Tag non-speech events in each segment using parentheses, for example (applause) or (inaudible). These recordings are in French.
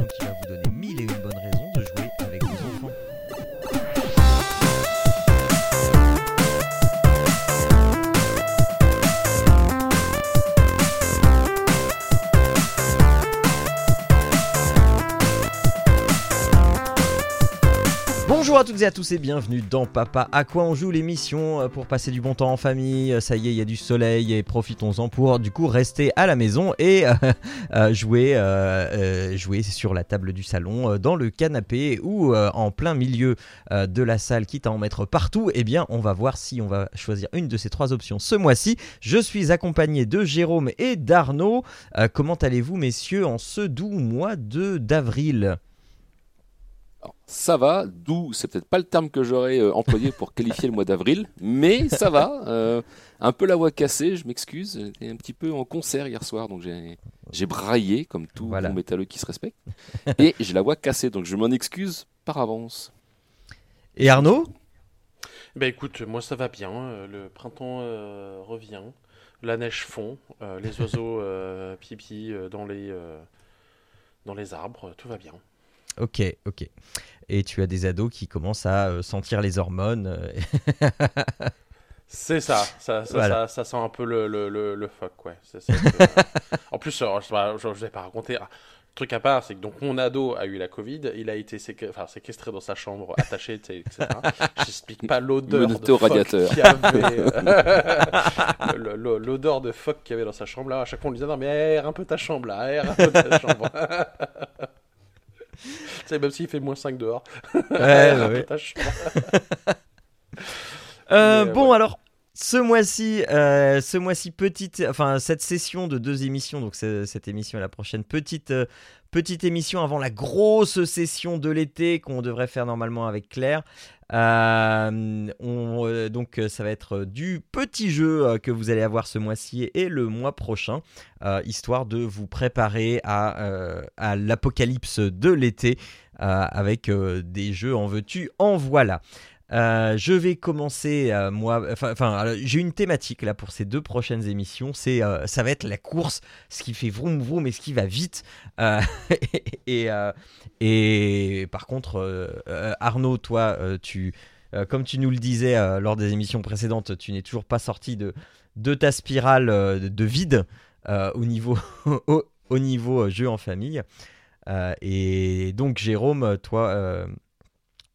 l'émission toutes et à tous et bienvenue dans Papa à quoi on joue l'émission euh, pour passer du bon temps en famille. Ça y est, il y a du soleil et profitons-en pour du coup rester à la maison et (laughs) euh, euh, jouer, jouer sur la table du salon, dans le canapé ou en plein milieu de la salle, quitte à en mettre partout. Eh bien, on va voir si on va choisir une de ces trois options ce mois-ci. Je suis accompagné de Jérôme et d'Arnaud. Comment allez-vous, messieurs, en ce doux mois de d'avril? Alors, ça va, d'où c'est peut-être pas le terme que j'aurais euh, employé pour (laughs) qualifier le mois d'avril, mais ça va. euh, un peu la voix cassée, je m'excuse. J'étais un petit peu en concert hier soir, donc j'ai j'ai braillé comme tout Voilà. bon métalleux qui se respecte. (laughs) Et j'ai la voix cassée, donc je m'en excuse par avance. Et Arnaud? Bah écoute, moi ça va bien, euh, le printemps euh, revient, la neige fond, euh, les (laughs) oiseaux euh, pipi euh, dans les euh, dans les arbres, tout va bien. Ok, ok. Et tu as des ados qui commencent à euh, sentir les hormones. euh, C'est ça, ça, ça, Voilà. ça, ça sent un peu le, le, le, le fuck, ouais. Que- (laughs) en plus, euh, je, je, je vais pas raconter. Ah, truc à part, c'est que donc mon ado a eu la Covid, il a été séque- enfin, séquestré dans sa chambre, attaché, etc. (laughs) J'explique pas l'odeur de fuck radiateur. qu'il y avait, (laughs) le- le- l'odeur de fuck qu'il y avait dans sa chambre. Là, à chaque fois on lui disait non mais aère un peu ta chambre là, aère un peu ta chambre. Sais, même s'il fait moins 5 dehors, ouais. (laughs) (laughs) Euh, bon alors ce mois-ci, euh, ce mois-ci petite, enfin cette session de deux émissions, donc cette émission et la prochaine petite euh, petite émission avant la grosse session de l'été qu'on devrait faire normalement avec Claire. Euh, euh, donc euh, ça va être du petit jeu que vous allez avoir ce mois-ci et le mois prochain, histoire de vous préparer à, à l'apocalypse de l'été avec des jeux en veux-tu, en voilà. Euh, je vais commencer euh, moi. Enfin, j'ai une thématique là pour ces deux prochaines émissions. C'est, euh, ça va être la course, ce qui fait vroom vroom et ce qui va vite. (laughs) Et, et par contre, Arnaud, toi, tu, comme tu nous le disais lors des émissions précédentes, tu n'es toujours pas sorti de de ta spirale de vide au niveau (laughs) au, au niveau jeu en famille. Et donc, Jérôme, toi.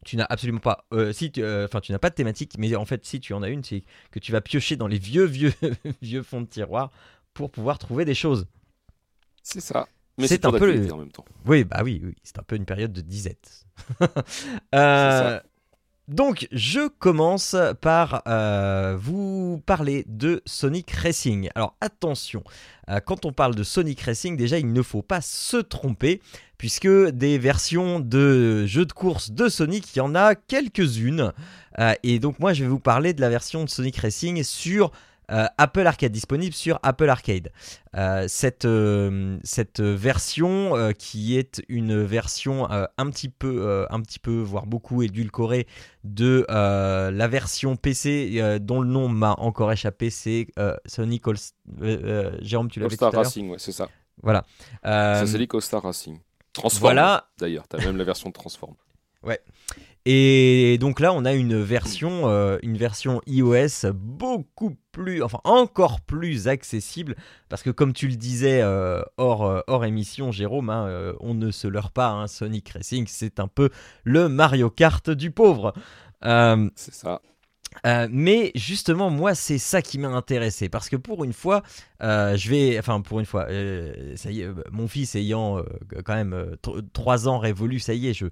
Tu n'as absolument pas. euh, si, tu- euh, tu n'as pas de thématique, mais en fait, si tu en as une, c'est que tu vas piocher dans les vieux, vieux, (laughs) vieux fonds de tiroir pour pouvoir trouver des choses. C'est ça. Mais C'est un peu le- en même temps. Oui, bah oui, oui, c'est un peu une période de disette. (laughs) Euh, donc, je commence par euh, vous parler de Sonic Racing. Alors, attention, euh, quand on parle de Sonic Racing, déjà, il ne faut pas se tromper, puisque des versions de jeux de course de Sonic, il y en a quelques-unes. Euh, et donc, moi, je vais vous parler de la version de Sonic Racing sur euh, Apple Arcade, disponible sur Apple Arcade. Euh, cette, euh, cette version qui est une version un petit peu un petit peu voire beaucoup édulcorée de la version PC dont le nom m'a encore échappé c'est Sonic All Jérôme tu l'avais tout à Racing, ouais, c'est ça. voilà Ça, c'est les All Star Racing. Transform. voilà D'ailleurs, t'as même la version de Transform. Et donc là, on a une version, euh, une version iOS beaucoup plus, enfin encore plus accessible, parce que comme tu le disais euh, hors, euh, hors émission, Jérôme, hein, on ne se leurre pas, hein, Sonic Racing, c'est un peu le Mario Kart du pauvre. C'est ça. Euh, mais justement, moi, c'est ça qui m'a intéressé parce que pour une fois, euh, je vais, enfin pour une fois, euh, ça y est, mon fils ayant quand même euh, tr- trois ans révolu, ça y est, je,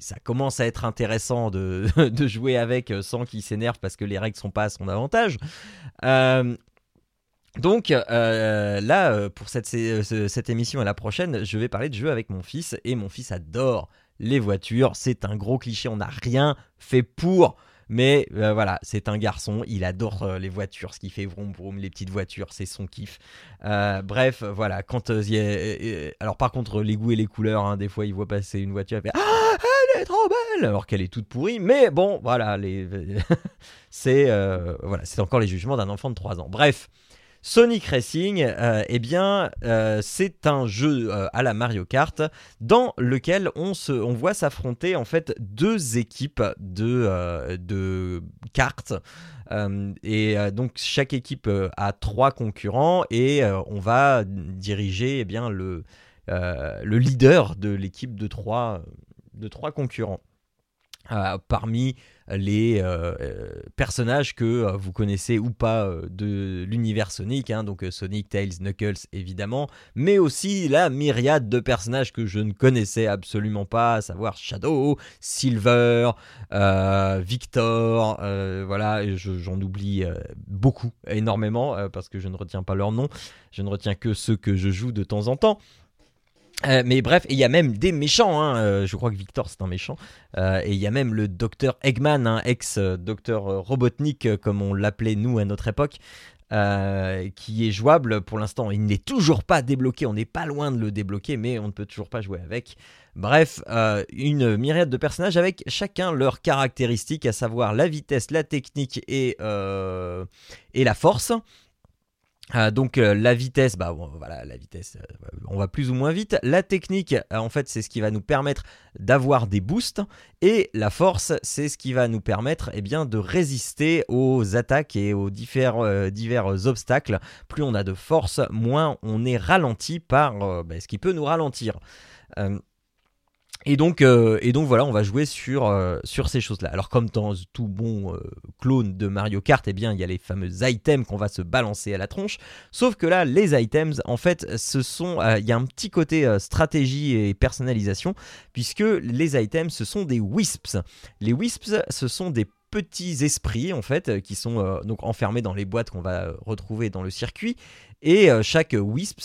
ça commence à être intéressant de, (laughs) jouer avec sans qu'il s'énerve parce que les règles sont pas à son avantage. Donc là, pour cette, cette émission et la prochaine, je vais parler de jeux avec mon fils et mon fils adore les voitures. C'est un gros cliché, on n'a rien fait pour. Mais euh, voilà, c'est un garçon, il adore euh, les voitures, ce qui fait vroom vroom, les petites voitures, c'est son kiff. Euh, bref, voilà, quand y Alors par contre, les goûts et les couleurs, hein, des fois il voit passer une voiture, il fait Ah, elle est trop belle Alors qu'elle est toute pourrie, mais bon, voilà, (laughs) c'est voilà, c'est encore les jugements d'un enfant de 3 ans. Bref, Sonic Racing, euh, eh bien, euh, c'est un jeu euh, à la Mario Kart dans lequel on, voit s'affronter en fait deux équipes de, de cartes. et donc chaque équipe a trois concurrents et on va diriger eh bien, le, le leader de l'équipe de trois concurrents. Parmi les euh, euh, personnages que euh, vous connaissez ou pas de l'univers Sonic, hein, donc Sonic, Tails, Knuckles évidemment, mais aussi la myriade de personnages que je ne connaissais absolument pas, à savoir Shadow, Silver, Victor, voilà, j'en oublie beaucoup, énormément, parce que je ne retiens pas leur nom, je ne retiens que ceux que je joue de temps en temps. Euh, mais bref, il y a même des méchants. Hein, euh, je crois que Victor c'est un méchant. Euh, et il y a même le docteur Eggman, hein, ex-docteur Robotnik, comme on l'appelait nous à notre époque, qui est jouable pour l'instant. Il n'est toujours pas débloqué. On n'est pas loin de le débloquer, mais on ne peut toujours pas jouer avec. Bref, une myriade de personnages avec chacun leurs caractéristiques, à savoir la vitesse, la technique et, et la force. Euh, donc euh, la vitesse, bah voilà, la vitesse, euh, on va plus ou moins vite. La technique, en fait, c'est ce qui va nous permettre d'avoir des boosts, et la force, c'est ce qui va nous permettre, eh bien, de résister aux attaques et aux divers, obstacles. Plus on a de force, moins on est ralenti par bah, ce qui peut nous ralentir. Et donc, euh, et donc voilà, on va jouer sur, euh, sur ces choses-là. Alors comme dans tout bon euh, clone de Mario Kart, eh bien il y a les fameux items qu'on va se balancer à la tronche. Sauf que là, les items, en fait, ce sont, il y a un petit côté stratégie et personnalisation, puisque les items, ce sont des wisps. Les wisps, ce sont des petits esprits en fait qui sont donc enfermés dans les boîtes qu'on va retrouver dans le circuit et euh, chaque Wisp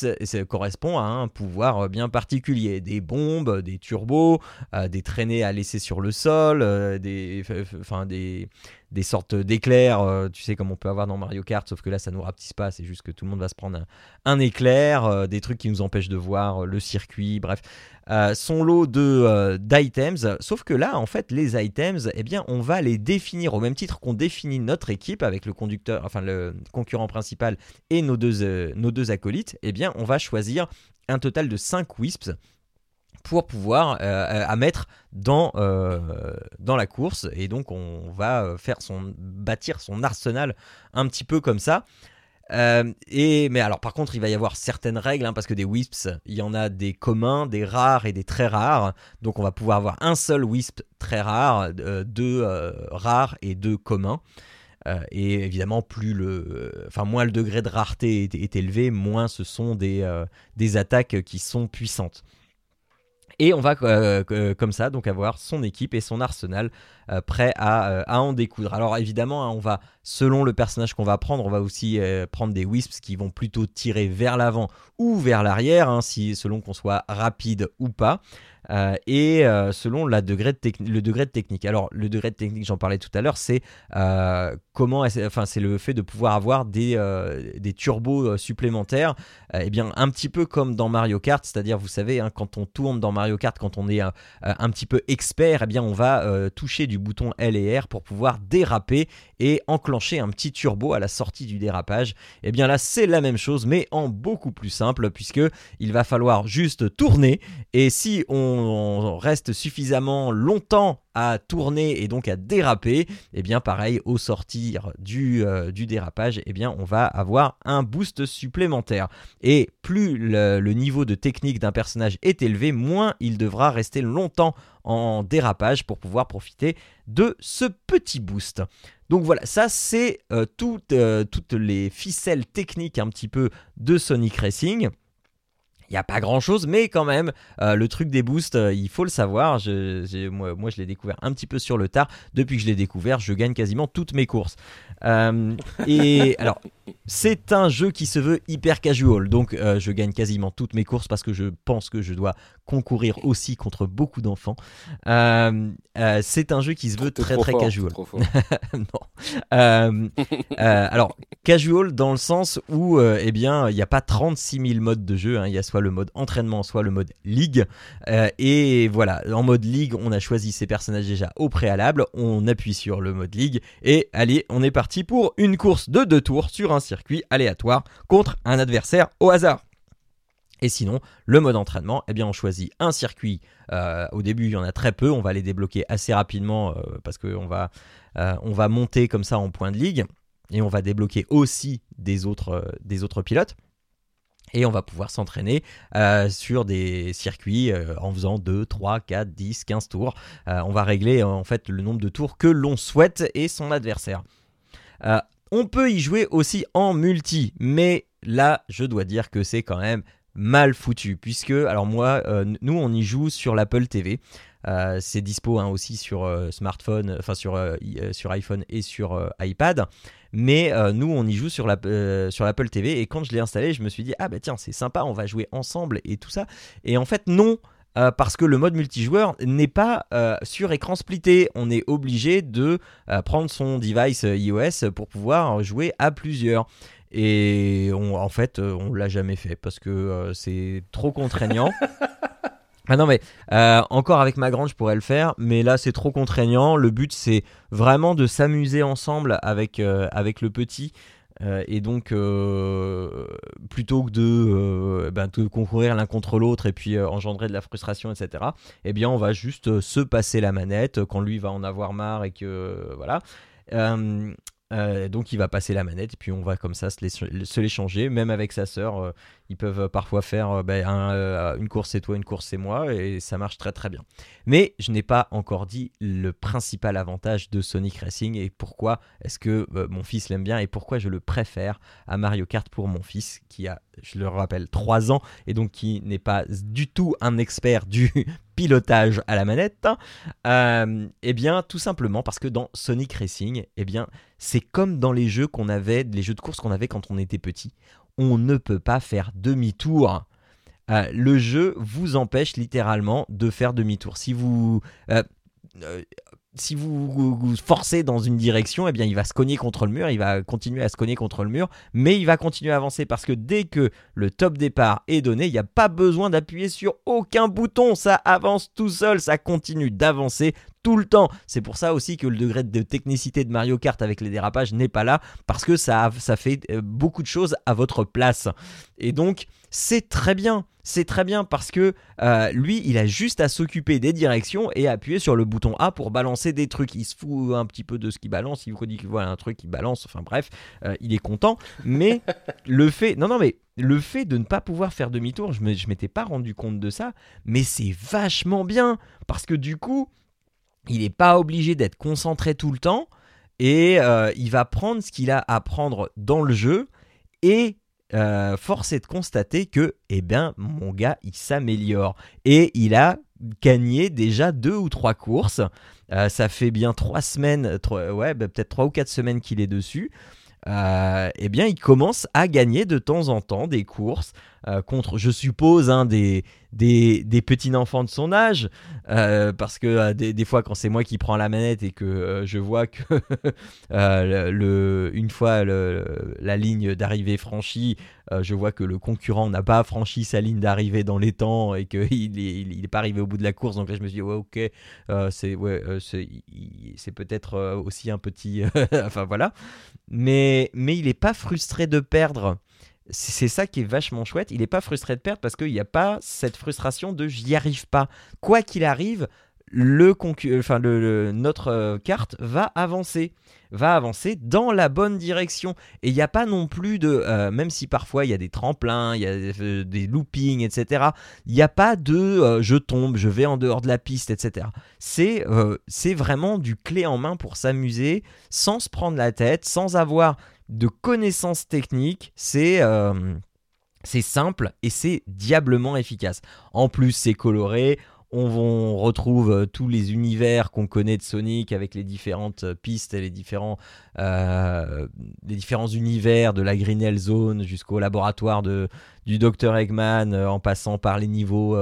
correspond à un pouvoir bien particulier. Des bombes, des turbos, euh, des traînées à laisser sur le sol, euh, des, des sortes d'éclairs, tu sais comme on peut avoir dans Mario Kart, sauf que là ça nous rapetisse pas, c'est juste que tout le monde va se prendre un, éclair, des trucs qui nous empêchent de voir le circuit, bref. son lot de d'items, sauf que là en fait les items, eh bien on va les définir au même titre qu'on définit notre équipe avec le conducteur, enfin le concurrent principal et nos deux nos deux acolytes, eh bien, on va choisir un total de 5 wisps pour pouvoir euh, à mettre dans, euh, dans la course. Et donc on va faire son bâtir son arsenal un petit peu comme ça. Euh, et mais alors par contre il va y avoir certaines règles hein, parce que des wisps il y en a des communs des rares et des très rares. Donc on va pouvoir avoir un seul wisp très rare deux rares et deux communs. Euh, et évidemment, plus le, enfin, moins le degré de rareté est, élevé, moins ce sont euh, des attaques qui sont puissantes. Et on va euh, comme ça donc avoir son équipe et son arsenal prêt à, à, en découdre. Alors évidemment, hein, on va selon le personnage qu'on va prendre, on va aussi prendre des wisps qui vont plutôt tirer vers l'avant ou vers l'arrière, hein, selon qu'on soit rapide ou pas. Euh, et euh, selon le degré de technique. Alors le degré de technique, j'en parlais tout à l'heure, c'est euh, comment, enfin le fait de pouvoir avoir des, des turbos supplémentaires. et eh bien un petit peu comme dans Mario Kart, c'est-à-dire vous savez hein, quand on tourne dans Mario Kart, quand on est un petit peu expert, et eh bien on va toucher du bouton L et R pour pouvoir déraper et enclencher un petit turbo à la sortie du dérapage. Et eh bien là c'est la même chose mais en beaucoup plus simple puisque il va falloir juste tourner et si on reste suffisamment longtemps à tourner et donc à déraper, et eh bien pareil au sortir du, euh, du dérapage, eh bien on va avoir un boost supplémentaire. Et plus le, niveau de technique d'un personnage est élevé, moins il devra rester longtemps en dérapage pour pouvoir profiter de ce petit boost. Donc voilà, ça c'est euh, toutes, euh, toutes les ficelles techniques un petit peu de Sonic Racing. Il n'y a pas grand chose, mais quand même, euh, le truc des boosts, euh, il faut le savoir. moi, moi, je l'ai découvert un petit peu sur le tard. Depuis que je l'ai découvert, je gagne quasiment toutes mes courses. Euh, et (laughs) alors, c'est un jeu qui se veut hyper casual, donc je gagne quasiment toutes mes courses parce que je pense que je dois concourir aussi contre beaucoup d'enfants. c'est un jeu qui se veut très très casual. (laughs) non. alors, casual dans le sens où, eh bien, il n'y a pas 36 000 modes de jeu. Hein. Il y a soit le mode entraînement, soit le mode ligue. Euh, et voilà, en mode ligue, on a choisi ses personnages déjà au préalable. On appuie sur le mode ligue et allez, on est parti pour une course de deux tours sur circuit aléatoire contre un adversaire au hasard. Et sinon, le mode entraînement, eh bien, on choisit un circuit. Euh, au début, il y en a très peu. On va les débloquer assez rapidement euh, parce qu'on va, euh, on va monter comme ça en point de ligue. Et on va débloquer aussi des autres, des autres pilotes. Et on va pouvoir s'entraîner sur des circuits en faisant 2, 3, 4, 10, 15 tours. on va régler en fait le nombre de tours que l'on souhaite et son adversaire. On peut y jouer aussi en multi, mais là, je dois dire que c'est quand même mal foutu puisque alors moi euh, nous on y joue sur l'Apple TV euh, c'est dispo hein, aussi sur euh, smartphone enfin sur, iPhone et sur iPad. Mais nous on y joue sur l'Apple TV et quand je l'ai installé je me suis dit ah bah tiens c'est sympa on va jouer ensemble et tout ça et en fait non parce que le mode multijoueur n'est pas sur écran splitté. On est obligé de prendre son device iOS pour pouvoir jouer à plusieurs. Et en fait, euh, on l'a jamais fait parce que euh, c'est trop contraignant. (laughs) Ah non mais euh, encore avec ma grande je pourrais le faire mais là c'est trop contraignant le but c'est vraiment de s'amuser ensemble avec, avec le petit et donc plutôt que de, ben, de concourir l'un contre l'autre et puis engendrer de la frustration etc eh bien on va juste se passer la manette quand lui va en avoir marre et que voilà euh, donc il va passer la manette et puis on va comme ça se l'échanger, même avec sa sœur. Euh, ils peuvent parfois faire euh, ben, une course c'est toi, une course c'est moi et ça marche très très bien. Mais je n'ai pas encore dit le principal avantage de Sonic Racing et pourquoi est-ce que mon fils l'aime bien et pourquoi je le préfère à Mario Kart pour mon fils qui a, je le rappelle, 3 ans et donc qui n'est pas du tout un expert du (laughs) pilotage à la manette euh, Eh bien, tout simplement parce que dans Sonic Racing, eh bien, c'est comme dans les jeux qu'on avait, les jeux de course qu'on avait quand on était petit. On ne peut pas faire demi-tour. Euh, le jeu vous empêche littéralement de faire demi-tour. Si vous euh, si vous, vous, forcez dans une direction, eh bien, il va se cogner contre le mur, il va continuer à se cogner contre le mur, mais il va continuer à avancer parce que dès que le top départ est donné, il n'y a pas besoin d'appuyer sur aucun bouton, ça avance tout seul, ça continue d'avancer tout le temps. C'est pour ça aussi que le degré de technicité de Mario Kart avec les dérapages n'est pas là, parce que ça, ça fait euh, beaucoup de choses à votre place. Et donc, c'est très bien. C'est très bien parce que euh, lui, il a juste à s'occuper des directions et appuyer sur le bouton A pour balancer des trucs. Il se fout un petit peu de ce qu'il balance. Il vous dit qu'il voit un truc qui balance. Enfin bref, euh, il est content. Mais (laughs) le fait, non non mais le fait de ne pas pouvoir faire demi-tour, je ne m'étais pas rendu compte de ça. Mais c'est vachement bien parce que du coup, il n'est pas obligé d'être concentré tout le temps et euh, il va prendre ce qu'il a à prendre dans le jeu et euh, force est de constater que eh ben, mon gars il s'améliore et il a gagné déjà deux ou trois courses. Euh, ça fait bien trois semaines ouais bah, peut-être trois ou quatre semaines qu'il est dessus. Eh bien, il commence à gagner de temps en temps des courses euh, contre, je suppose, hein, des, des, petits enfants de son âge. Euh, parce que des, fois, quand c'est moi qui prends la manette et que je vois que (laughs) le, une fois la ligne d'arrivée franchie, je vois que le concurrent n'a pas franchi sa ligne d'arrivée dans les temps et qu'il (laughs) n'est il, est pas arrivé au bout de la course. Donc là, je me suis dit, ouais, ok, c'est ouais, peut-être aussi un petit. (laughs) enfin voilà. Mais, mais il n'est pas frustré de perdre. C'est ça qui est vachement chouette. Il n'est pas frustré de perdre parce qu'il n'y a pas cette frustration de j'y arrive pas. Quoi qu'il arrive, le, enfin, le, notre euh, carte va avancer va avancer dans la bonne direction. Et il n'y a pas non plus de, euh, même si parfois il y a des tremplins, il y a des, loopings, etc., il n'y a pas de euh, je tombe, je vais en dehors de la piste, etc. C'est c'est vraiment du clé en main pour s'amuser sans se prendre la tête, sans avoir de connaissances techniques. C'est c'est simple et c'est diablement efficace. En plus, c'est coloré on, retrouve euh, tous les univers qu'on connaît de Sonic avec les différentes euh, pistes et les différents, euh, les différents univers de la Green Zone jusqu'au laboratoire de, du Dr Eggman en passant par les niveaux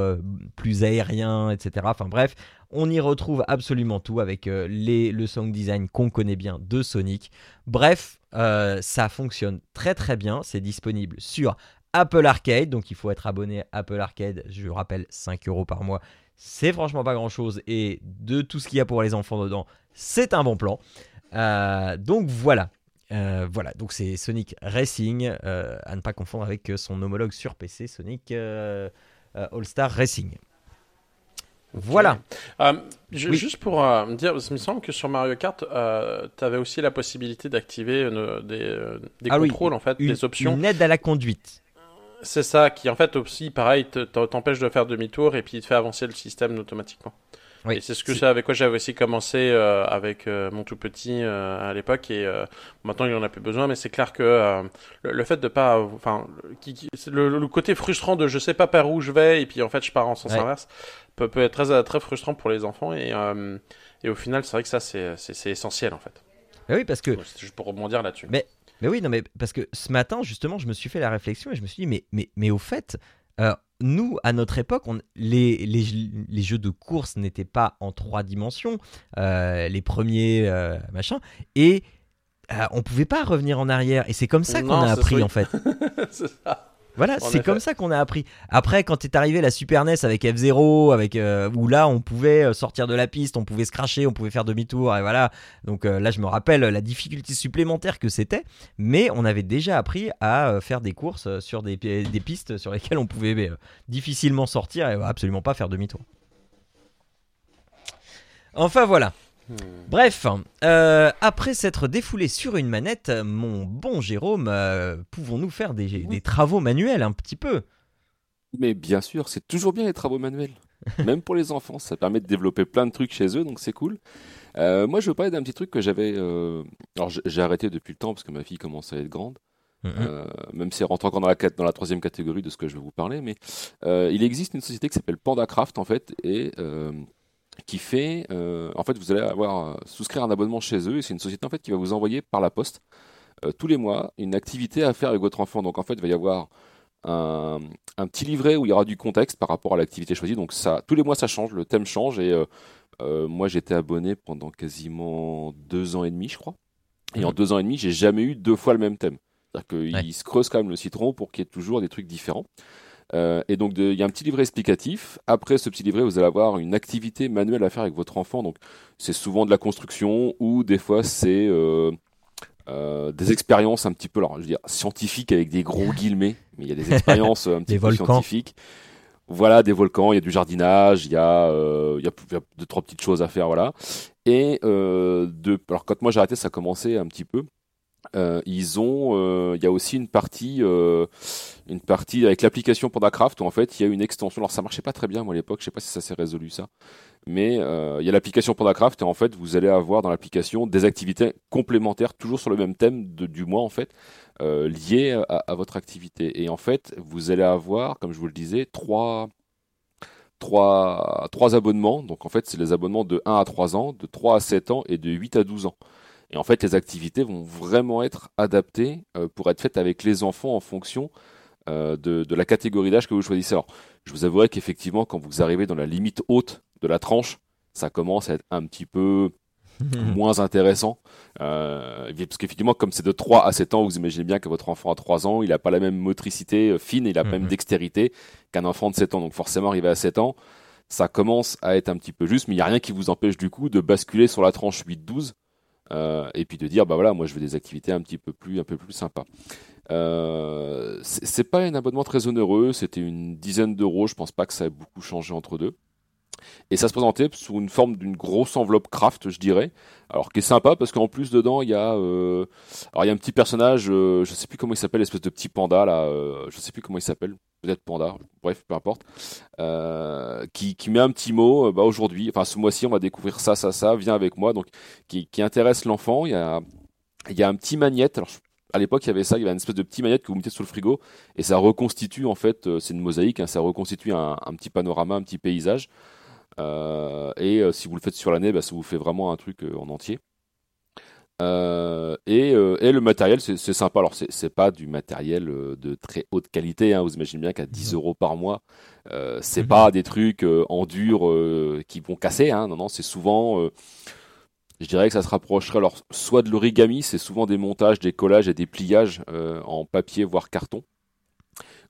plus aériens, etc. Enfin bref, on y retrouve absolument tout avec les, le song design qu'on connaît bien de Sonic. Bref, ça fonctionne très très bien. C'est disponible sur Apple Arcade, donc il faut être abonné à Apple Arcade, je rappelle 5 euros par mois, c'est franchement pas grand chose et de tout ce qu'il y a pour les enfants dedans, c'est un bon plan. Euh, donc voilà. voilà, donc c'est Sonic Racing, à ne pas confondre avec son homologue sur PC, Sonic All-Star Racing. Voilà. Juste pour me dire, il me semble que sur Mario Kart, tu avais aussi la possibilité d'activer des, des ah contrôles, en fait, des options. Une aide à la conduite. C'est ça, qui en fait aussi, pareil, t'empêche de faire demi-tour et puis il te fait avancer le système automatiquement. Oui, et c'est ce que c'est avec quoi j'avais aussi commencé euh, avec euh, mon tout petit euh, à l'époque. Et maintenant il en a plus besoin. Mais c'est clair que le, fait de pas enfin le, côté frustrant de je sais pas par où je vais et puis en fait je pars en sens inverse peut, peut, être très très frustrant pour les enfants. Et, et au final c'est vrai que ça c'est, c'est, essentiel en fait. oui parce que c'est juste pour rebondir là-dessus. Mais mais oui, non, mais parce que ce matin, justement, je me suis fait la réflexion et je me suis dit, mais, mais, mais au fait, nous, à notre époque, on, les, les, les, jeux de course n'étaient pas en trois dimensions, euh, les premiers euh, machins, et on pouvait pas revenir en arrière. Et c'est comme ça qu'on a appris, en fait. (laughs) c'est ça. Voilà, c'est comme ça qu'on a appris. Après, quand est arrivé la Super NES avec F0, avec euh, où là on pouvait euh, sortir de la piste, on pouvait se cracher, on pouvait faire demi-tour, et voilà. Donc euh, là, je me rappelle la difficulté supplémentaire que c'était, mais on avait déjà appris à faire des courses sur des, des pistes sur lesquelles on pouvait difficilement sortir et absolument pas faire demi-tour. Enfin voilà. Bref, euh, après s'être défoulé sur une manette, mon bon Jérôme, euh, pouvons-nous faire des, travaux manuels un petit peu? Mais bien sûr, c'est toujours bien les travaux manuels. (laughs) Même pour les enfants, ça permet de développer plein de trucs chez eux, donc c'est cool. Euh, moi, je veux parler d'un petit truc que j'avais. Alors, j'ai arrêté depuis le temps parce que ma fille commence à être grande. même si elle rentre encore dans la, dans la troisième catégorie de ce que je vais vous parler, mais il existe une société qui s'appelle PandaCraft en fait, et qui fait, euh, en fait, vous allez avoir euh, souscrire un abonnement chez eux et c'est une société en fait qui va vous envoyer par la poste euh, tous les mois une activité à faire avec votre enfant. Donc en fait, il va y avoir un, petit livret où il y aura du contexte par rapport à l'activité choisie. Donc ça, tous les mois, ça change, le thème change et moi, j'étais abonné pendant quasiment deux ans et demi, je crois. Et en mhm. deux ans et demi, j'ai jamais eu deux fois le même thème. C'est-à-dire qu'il se creuse quand même le citron pour qu'il y ait toujours des trucs différents. Euh, et donc, il y a un petit livret explicatif. Après ce petit livret, vous allez avoir une activité manuelle à faire avec votre enfant. Donc, c'est souvent de la construction ou des fois, c'est euh, euh, des expériences un petit peu, alors, je veux dire, scientifiques avec des gros guillemets, mais il y a des (laughs) expériences un petit peu scientifiques. Voilà, des volcans, il y a du jardinage, il y a, il y a, deux, trois petites choses à faire, voilà. Et de, alors, quand moi j'ai arrêté, ça a commencé un petit peu. Euh, ils ont, euh, il y a aussi une partie, euh, une partie avec l'application PandaCraft où en fait il y a une extension. Alors ça marchait pas très bien moi à l'époque, je sais pas si ça s'est résolu ça, mais il y a l'application PandaCraft et en fait vous allez avoir dans l'application des activités complémentaires toujours sur le même thème du mois en fait liées à, à, votre activité. Et en fait vous allez avoir, comme je vous le disais, trois trois, trois abonnements. Donc en fait c'est les abonnements de 1 à 3 ans, de 3 à 7 ans et de 8 à 12 ans. Et en fait, les activités vont vraiment être adaptées euh, pour être faites avec les enfants en fonction euh, de, la catégorie d'âge que vous choisissez. Alors, je vous avouerai qu'effectivement, quand vous arrivez dans la limite haute de la tranche, ça commence à être un petit peu (laughs) moins intéressant. Euh, parce qu'effectivement, comme c'est de 3 à 7 ans, vous imaginez bien que votre enfant a 3 ans, il n'a pas la même motricité fine, il n'a pas la même mhm. dextérité qu'un enfant de 7 ans. Donc forcément, arrivé à 7 ans, ça commence à être un petit peu juste, mais il n'y a rien qui vous empêche du coup de basculer sur la tranche 8-12 euh, et puis de dire bah voilà moi je veux des activités un petit peu plus un peu plus sympas. Euh, c'est pas un abonnement très onéreux, c'était une dizaine d'euros, je pense pas que ça ait beaucoup changé entre deux. Et ça se présentait sous une forme d'une grosse enveloppe craft, je dirais. Alors qui est sympa parce qu'en plus dedans il y a, euh, alors il y a un petit personnage, euh, je sais plus comment il s'appelle, espèce de petit panda là, euh, je sais plus comment il s'appelle, peut-être panda, bref peu importe, euh, qui, qui met un petit mot. Euh, bah aujourd'hui, enfin ce mois-ci on va découvrir ça, ça, ça, viens avec moi. Donc qui, qui intéresse l'enfant. Il y a, il y a un petit magnète. Alors à l'époque, il y avait ça, il y avait une espèce de petit magnète que vous mettez sous le frigo et ça reconstitue en fait, c'est une mosaïque, hein, ça reconstitue un, un, petit panorama, un petit paysage. Euh, et euh, si vous le faites sur l'année, bah, ça vous fait vraiment un truc euh, en entier. et, et, le matériel, c'est sympa. Alors, c'est pas du matériel de très haute qualité. Hein. Vous imaginez bien qu'à 10 euros par mois, c'est mhm. pas des trucs en dur qui vont casser. Hein. Non, non, c'est souvent. je dirais que ça se rapprocherait. Alors, soit de l'origami, c'est souvent des montages, des collages et des pliages en papier voire carton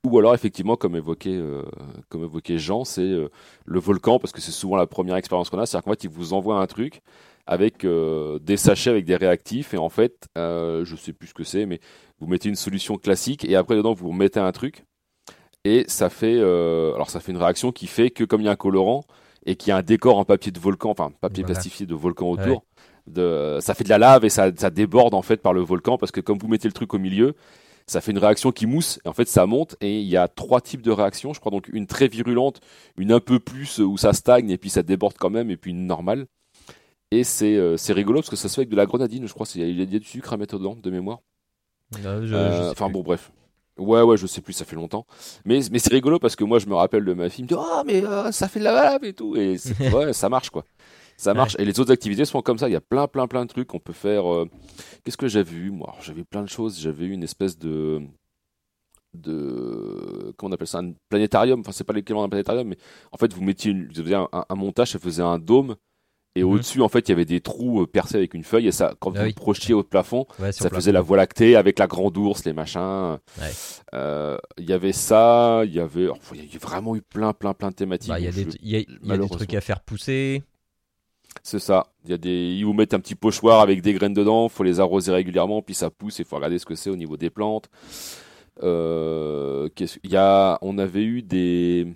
Ou alors effectivement, comme évoqué, euh, comme évoqué Jean, c'est euh, le volcan parce que c'est souvent la première expérience qu'on a. C'est-à-dire qu'en fait, ils vous envoient un truc avec euh, des sachets avec des réactifs et en fait, je sais plus ce que c'est, mais vous mettez une solution classique et après dedans vous mettez un truc et ça fait, alors ça fait une réaction qui fait que comme il y a un colorant et qu'il y a un décor en papier de volcan, enfin papier plastifié de volcan autour. De, ça fait de la lave et ça, ça déborde en fait par le volcan parce que comme vous mettez le truc au milieu, ça fait une réaction qui mousse, et en fait ça monte, et il y a trois types de réactions, je crois, donc une très virulente, une un peu plus où ça stagne, et puis ça déborde quand même, et puis une normale. Et c'est euh, rigolo parce que ça se fait avec de la grenadine, je crois, il y, a du sucre à mettre dedans, de mémoire. Euh, enfin bon, bref. Ouais, ouais, je sais plus, ça fait longtemps. Mais, mais c'est rigolo parce que moi, je me rappelle de ma fille, me dit, oh, mais euh, ça fait de la lave et tout. Et (laughs) ouais, ça marche, quoi ça marche. Et les autres activités sont comme ça. Il y a plein, plein, plein de trucs qu'on peut faire. Euh, qu'est-ce que j'avais vu Moi, j'avais plein de choses. J'avais eu une espèce de de comment on appelle ça? Un planétarium enfin c'est pas l'équivalent d'un planétarium mais en fait vous mettiez une, vous un, montage ça faisait un dôme et mhm. au-dessus, en fait, il y avait des trous euh, percés avec une feuille, et ça, quand ah vous projetiez au plafond, ça faisait la voie lactée avec la grande ours, les machins. Euh, il y avait ça, il y avait, il y a vraiment eu plein, plein, plein de thématiques. Bah, il y a, des, y a des trucs à faire pousser. C'est ça. Il y a des, ils vous mettent un petit pochoir avec des graines dedans. Faut les arroser régulièrement, puis ça pousse. Il faut regarder ce que c'est au niveau des plantes. Euh, il y a, on avait eu des,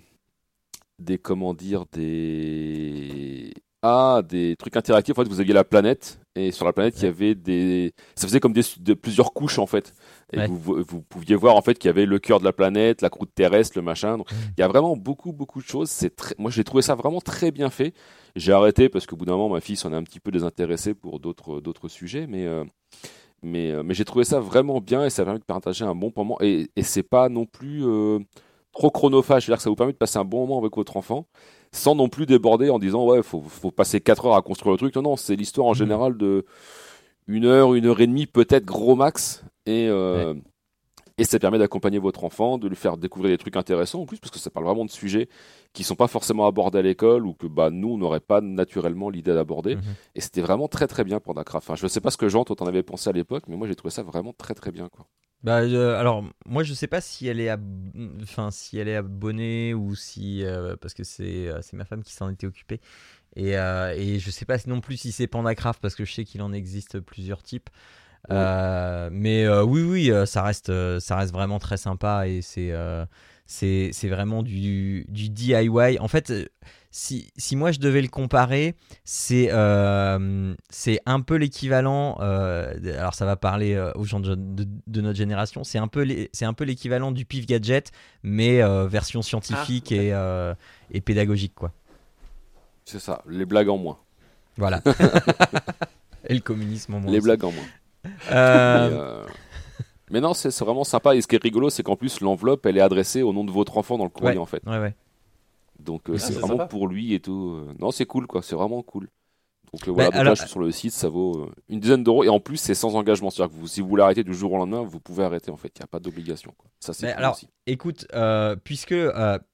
des comment dire, des ah, des trucs interactifs. En fait, vous aviez la planète et sur la planète, il y avait des, ça faisait comme des, de plusieurs couches en fait. Et vous, vous, pouviez voir en fait qu'il y avait le cœur de la planète, la croûte terrestre, le machin. Donc, mmh. il y a vraiment beaucoup beaucoup de choses. C'est très, moi j'ai trouvé ça vraiment très bien fait. J'ai arrêté parce qu'au bout d'un moment, ma fille s'en est un petit peu désintéressée pour d'autres d'autres sujets, mais euh, mais, euh, mais j'ai trouvé ça vraiment bien et ça permet de partager un bon moment. Et, et c'est pas non plus euh, trop chronophage, c'est-à-dire que ça vous permet de passer un bon moment avec votre enfant sans non plus déborder en disant ouais, faut, faut passer 4 heures à construire le truc. Non, non, c'est l'histoire en mmh. général de une heure, une heure et demie, peut-être gros max. Et, et ça permet d'accompagner votre enfant, de lui faire découvrir des trucs intéressants en plus, parce que ça parle vraiment de sujets qui sont pas forcément abordés à l'école ou que bah, nous, on n'aurait pas naturellement l'idée d'aborder. Mhm. Et c'était vraiment très très bien Dakra. Enfin, je ne sais pas ce que Jean, toi, t'en avais pensé à l'époque, mais moi, j'ai trouvé ça vraiment très très bien. Quoi. Bah, alors, moi, je sais pas si elle est, enfin, si elle est abonnée ou si. Euh, parce que c'est euh, c'est ma femme qui s'en était occupée. Et, euh, et je sais pas non plus si c'est Pandacraft, parce que je sais qu'il en existe plusieurs types. Euh, mais euh, oui, oui, euh, ça reste, ça reste vraiment très sympa et c'est c'est vraiment du, du, DIY. En fait, si, si, moi je devais le comparer, c'est c'est un peu l'équivalent. alors ça va parler aux gens de, de, notre génération. C'est un peu l'équivalent du pif gadget, mais version scientifique ah. et, et pédagogique quoi. C'est ça, les blagues en moins. Voilà. (laughs) et le communisme en moins. Les blagues en moins. Euh, euh, mais, non, c'est vraiment sympa. Et ce qui est rigolo, c'est qu'en plus, l'enveloppe, elle est adressée au nom de votre enfant dans le courrier, en fait. Donc, euh, c'est vraiment pour lui et tout. Non, c'est cool, quoi. C'est vraiment cool. Donc, voilà, bah, là, je suis sur le site, ça vaut une dizaine d'euros. Et en plus, c'est sans engagement. C'est-à-dire que vous, si vous voulez arrêter du jour au lendemain, vous pouvez arrêter, en fait. Il n'y a pas d'obligation. Ça, c'est alors, aussi. écoute, puisque,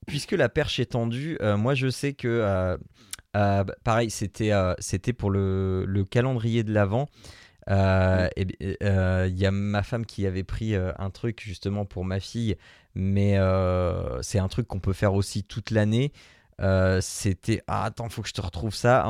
puisque la perche est tendue, moi, je sais que. pareil, c'était c'était pour le, le calendrier de l'Avent. Euh, il euh, y a ma femme qui avait pris euh, un truc justement pour ma fille, mais c'est un truc qu'on peut faire aussi toute l'année. c'était ah, attends, faut que je te retrouve ça.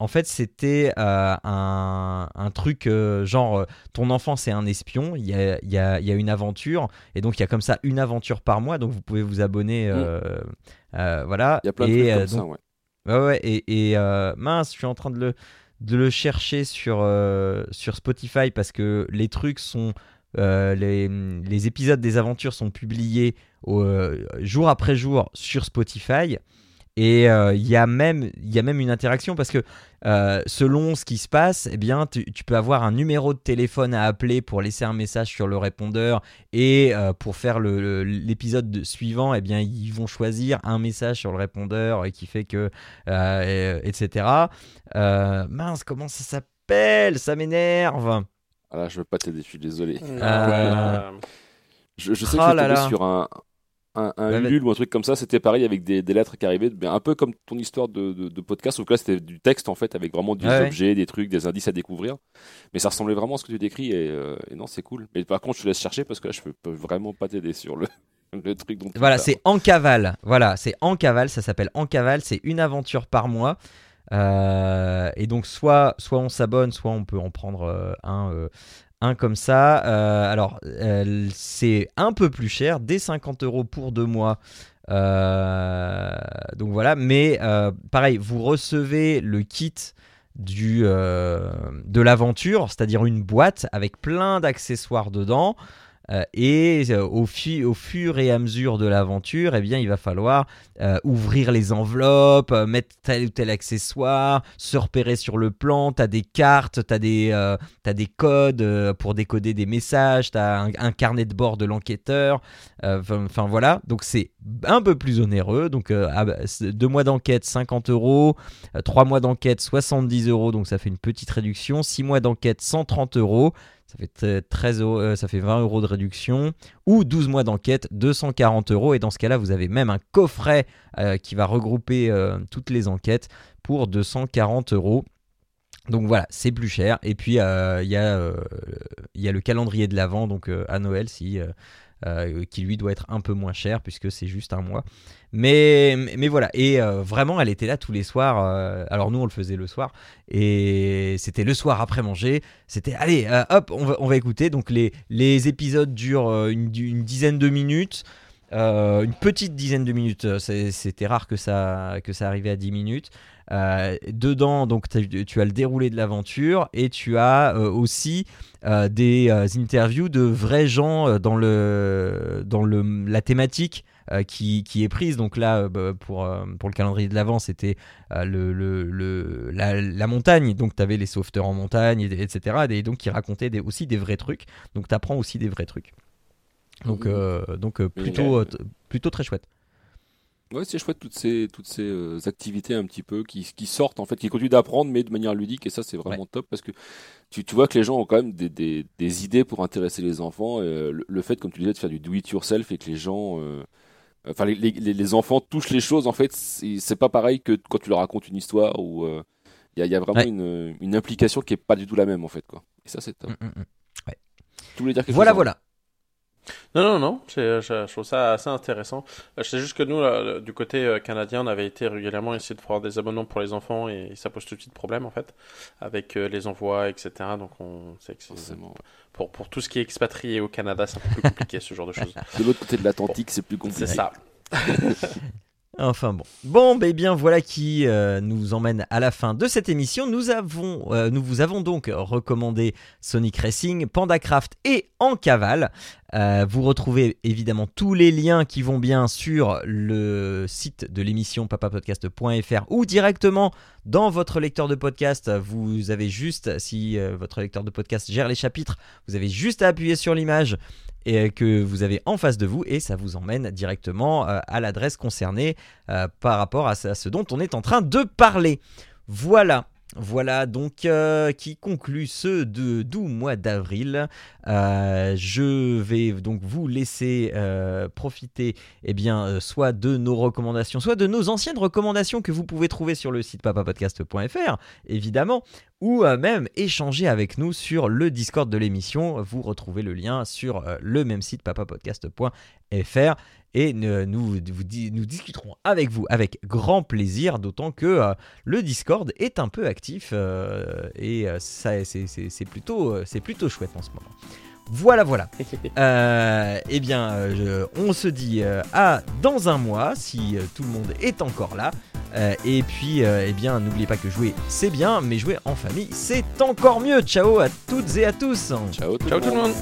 En, fait, c'était un, un, truc genre ton enfant c'est un espion, il y a, y, a, y a, une aventure, et donc il y a comme ça une aventure par mois, donc vous pouvez vous abonner. Mmh. voilà. Il y a plein de trucs comme ça, ouais. Ouais, ouais, et, et mince, je suis en train de le de le chercher sur, euh, sur Spotify parce que les trucs sont. Euh, les, épisodes des aventures sont publiés euh, jour après jour sur Spotify. Et il y, a même, y a même une interaction parce que selon ce qui se passe, eh bien, tu, peux avoir un numéro de téléphone à appeler pour laisser un message sur le répondeur et pour faire l'épisode suivant, eh bien, ils vont choisir un message sur le répondeur et qui fait que, etc. Euh, mince, comment ça s'appelle? Ça m'énerve. Ah je veux pas t'aider, je suis désolé. Euh, je, sais que je sur un, un, un ou un truc comme ça, c'était pareil avec des, lettres qui arrivaient, un peu comme ton histoire de, de, podcast, sauf que là c'était du texte en fait, avec vraiment des objets, des trucs, des indices à découvrir. Mais ça ressemblait vraiment à ce que tu décris et, euh, non, c'est cool. Mais par contre, je te laisse chercher parce que là je peux, peux vraiment pas t'aider sur le. (laughs) Le truc dont tu Voilà, c'est en cavale. Voilà, c'est en cavale. Ça s'appelle en cavale. C'est une aventure par mois. Euh, et donc, soit, soit on s'abonne, soit on peut en prendre euh, un, euh, un comme ça. Euh, alors, c'est un peu plus cher, dès 50 euros pour deux mois. Euh, donc voilà, mais euh, pareil, vous recevez le kit de l'aventure, c'est-à-dire une boîte avec plein d'accessoires dedans. Euh, et euh, au, fu- au fur et à mesure de l'aventure, eh bien, il va falloir euh, ouvrir les enveloppes, mettre tel ou tel accessoire, se repérer sur le plan. Tu as des cartes, tu as, des, t'as des codes pour décoder des messages, tu as un, un carnet de bord de l'enquêteur. Enfin voilà, donc c'est un peu plus onéreux. Donc ah bah, deux mois d'enquête, 50 euros. Trois mois d'enquête, 70 euros. Donc ça fait une petite réduction. Six mois d'enquête, 130 euros. Ça fait t- 13 euros, euh, ça fait 20 euros de réduction. Ou 12 mois d'enquête, 240 euros. Et dans ce cas-là, vous avez même un coffret euh, qui va regrouper euh, toutes les enquêtes pour 240 euros. Donc voilà, c'est plus cher. Et puis il y, y a le calendrier de l'Avent, donc à Noël, si, euh, qui lui doit être un peu moins cher puisque c'est juste un mois. Mais, mais, voilà, et euh, vraiment, elle était là tous les soirs. euh, alors nous, on le faisait le soir, et c'était le soir après manger. C'était allez, hop, on va, on va écouter. Donc les, les épisodes durent une, dizaine de minutes. Une petite dizaine de minutes, c'était rare que ça, que ça arrivait à 10 minutes. Euh, dedans, donc tu as le déroulé de l'aventure et tu as euh, aussi euh, des interviews de vrais gens dans, le, dans le, la thématique qui, qui est prise. Donc là, bah, pour, pour le calendrier de l'avant, c'était le, le, le- la, la montagne. Donc tu avais les sauveteurs en montagne, et- etc. Et donc qui racontaient des- aussi des vrais trucs. Donc tu apprends aussi des vrais trucs. Donc, euh, donc plutôt, plutôt très chouette. Ouais, c'est chouette toutes ces toutes ces euh, activités un petit peu qui, qui sortent en fait, qui continuent d'apprendre mais de manière ludique et ça c'est vraiment top parce que tu, tu vois que les gens ont quand même des, des, des idées pour intéresser les enfants. euh, le, le fait, comme tu disais, de faire du do it yourself et que les gens, euh, enfin les, les, les enfants touchent les choses en fait, c'est pas pareil que quand tu leur racontes une histoire où il y, a, y a vraiment Ouais. une, une implication qui est pas du tout la même en fait quoi. Et ça c'est top. Mm, mm, mm. Tu voulais dire quelque Voilà, chose voilà. Non, non, non, c'est- je, je trouve ça assez intéressant. Euh, C'est juste que nous, là, du côté euh, canadien, on avait été régulièrement essayer de faire des abonnements pour les enfants et ça pose tout de suite problème en fait, avec euh, les envois, etc. Donc on sait que c'est- Forcément. pour, pour tout ce qui est expatrié au Canada, c'est un peu plus compliqué ce genre de choses. (laughs) De l'autre côté de l'Atlantique, c'est plus compliqué. C'est ça. (laughs) Enfin bon. Bon, ben bien voilà qui euh, nous emmène à la fin de cette émission. Nous, avons, euh, nous vous avons donc recommandé Sonic Racing, PandaCraft et En Cavale. Euh, vous retrouvez évidemment tous les liens qui vont bien sur le site de l'émission papapodcast.fr ou directement dans votre lecteur de podcast. Vous avez juste, si euh, votre lecteur de podcast gère les chapitres, vous avez juste à appuyer sur l'image et euh, que vous avez en face de vous et ça vous emmène directement à l'adresse concernée par rapport à ce dont on est en train de parler. Voilà. Voilà donc euh, qui conclut ce de doux mois d'avril. Euh, je vais donc vous laisser euh, profiter eh bien, soit de nos recommandations, soit de nos anciennes recommandations que vous pouvez trouver sur le site papapodcast.fr, évidemment, ou euh, même échanger avec nous sur le Discord de l'émission. Vous retrouvez le lien sur euh, le même site papapodcast.fr et nous, discuterons avec vous avec grand plaisir, d'autant que euh, le Discord est un peu actif et c'est, plutôt, c'est plutôt chouette en ce moment. Voilà, voilà. (laughs) Euh, eh bien, euh, on se dit euh, à dans un mois si euh, tout le monde est encore là. Euh, et puis, euh, eh bien, n'oubliez pas que jouer c'est bien, mais jouer en famille c'est encore mieux. Ciao à toutes et à tous. Ciao tout Ciao le tout le monde.